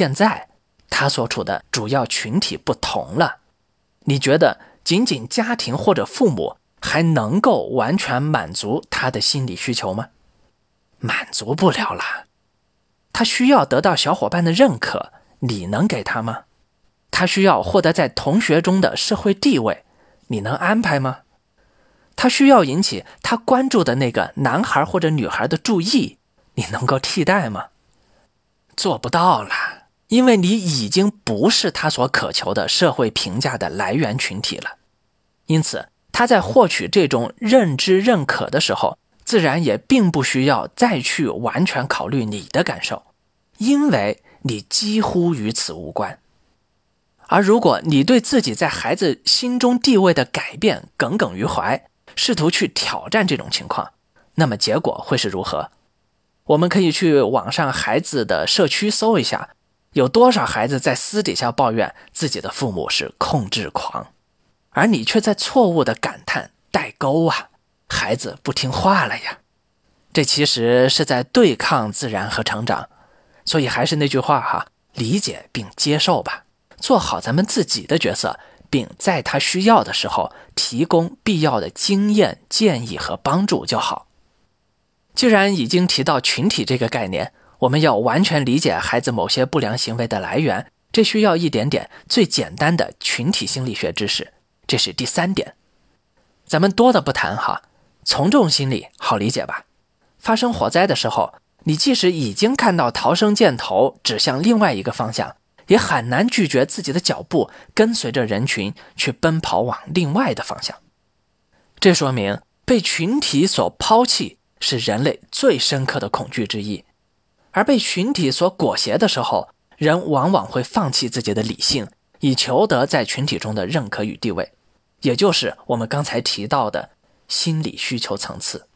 现在他所处的主要群体不同了。你觉得仅仅家庭或者父母还能够完全满足他的心理需求吗？满足不了了。他需要得到小伙伴的认可，你能给他吗？他需要获得在同学中的社会地位，你能安排吗？他需要引起他关注的那个男孩或者女孩的注意，你能够替代吗？做不到了，因为你已经不是他所渴求的社会评价的来源群体了。因此，他在获取这种认知认可的时候，自然也并不需要再去完全考虑你的感受，因为你几乎与此无关。而如果你对自己在孩子心中地位的改变耿耿于怀，试图去挑战这种情况，那么结果会是如何？我们可以去网上孩子的社区搜一下，有多少孩子在私底下抱怨自己的父母是控制狂，而你却在错误的感叹代沟啊，孩子不听话了呀！这其实是在对抗自然和成长。所以还是那句话哈，理解并接受吧。做好咱们自己的角色，并在他需要的时候提供必要的经验、建议和帮助就好。既然已经提到群体这个概念，我们要完全理解孩子某些不良行为的来源，这需要一点点最简单的群体心理学知识。这是第三点，咱们多的不谈哈。从众心理好理解吧？发生火灾的时候，你即使已经看到逃生箭头指向另外一个方向。也很难拒绝自己的脚步跟随着人群去奔跑往另外的方向，这说明被群体所抛弃是人类最深刻的恐惧之一。而被群体所裹挟的时候，人往往会放弃自己的理性，以求得在群体中的认可与地位，也就是我们刚才提到的心理需求层次。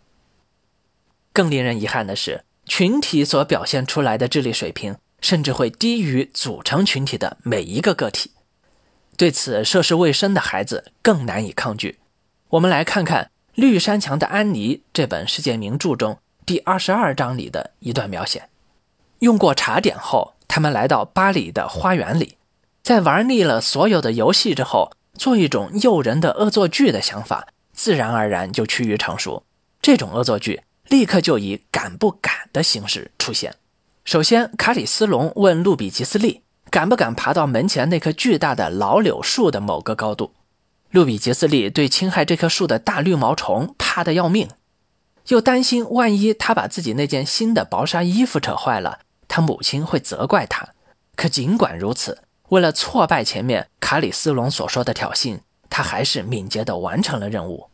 更令人遗憾的是，群体所表现出来的智力水平。甚至会低于组成群体的每一个个体，对此涉世未深的孩子更难以抗拒。我们来看看《绿山墙的安妮》这本世界名著中第二十二章里的一段描写：用过茶点后，他们来到巴黎的花园里，在玩腻了所有的游戏之后，做一种诱人的恶作剧的想法自然而然就趋于成熟。这种恶作剧立刻就以敢不敢的形式出现。首先，卡里斯隆问路比吉斯利敢不敢爬到门前那棵巨大的老柳树的某个高度。路比吉斯利对侵害这棵树的大绿毛虫怕得要命，又担心万一他把自己那件新的薄纱衣服扯坏了，他母亲会责怪他。可尽管如此，为了挫败前面卡里斯隆所说的挑衅，他还是敏捷地完成了任务。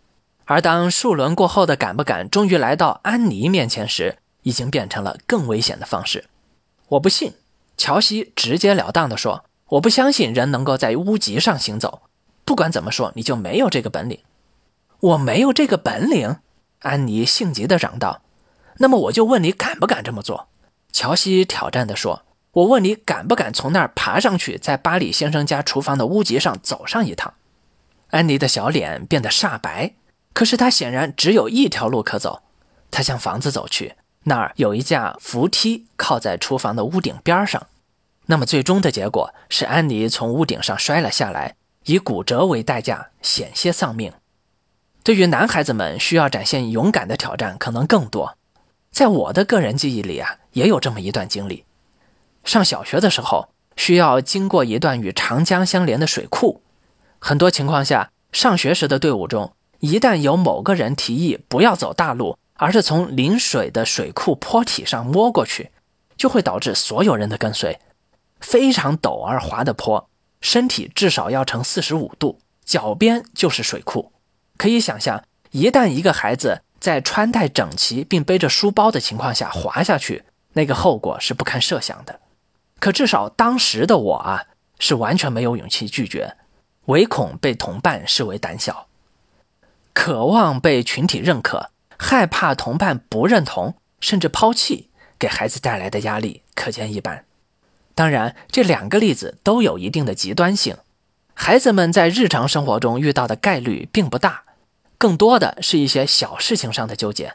而当数轮过后的敢不敢终于来到安妮面前时，已经变成了更危险的方式。我不信，乔西直截了当地说：“我不相信人能够在屋脊上行走。不管怎么说，你就没有这个本领。”我没有这个本领，安妮性急地嚷道。“那么我就问你，敢不敢这么做？”乔西挑战地说。“我问你，敢不敢从那儿爬上去，在巴里先生家厨房的屋脊上走上一趟？”安妮的小脸变得煞白，可是她显然只有一条路可走。她向房子走去。那儿有一架扶梯靠在厨房的屋顶边上，那么最终的结果是安妮从屋顶上摔了下来，以骨折为代价险些丧命。对于男孩子们，需要展现勇敢的挑战可能更多。在我的个人记忆里啊，也有这么一段经历：上小学的时候，需要经过一段与长江相连的水库。很多情况下，上学时的队伍中，一旦有某个人提议不要走大路，而是从临水的水库坡体上摸过去，就会导致所有人的跟随。非常陡而滑的坡，身体至少要呈四十五度，脚边就是水库。可以想象，一旦一个孩子在穿戴整齐并背着书包的情况下滑下去，那个后果是不堪设想的。可至少当时的我啊，是完全没有勇气拒绝，唯恐被同伴视为胆小，渴望被群体认可。害怕同伴不认同，甚至抛弃，给孩子带来的压力可见一斑。当然，这两个例子都有一定的极端性。孩子们在日常生活中遇到的概率并不大，更多的是一些小事情上的纠结。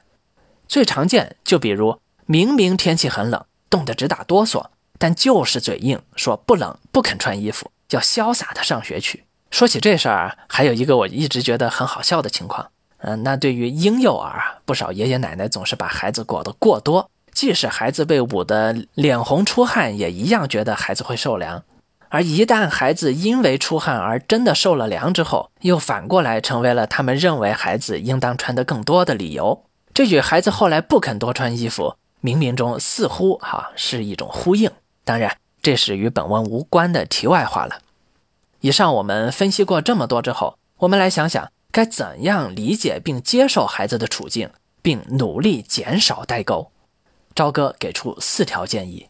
最常见就比如明明天气很冷，冻得直打哆嗦，但就是嘴硬，说不冷不肯穿衣服，要潇洒的上学去。说起这事儿，还有一个我一直觉得很好笑的情况，嗯，那对于婴幼儿啊，不少爷爷奶奶总是把孩子裹得过多，即使孩子被捂得脸红出汗，也一样觉得孩子会受凉。而一旦孩子因为出汗而真的受了凉之后，又反过来成为了他们认为孩子应当穿得更多的理由。这与孩子后来不肯多穿衣服，冥冥中似乎哈是一种呼应。当然，这是与本文无关的题外话了。以上我们分析过这么多之后，我们来想想该怎样理解并接受孩子的处境，并努力减少代沟。朝哥给出四条建议。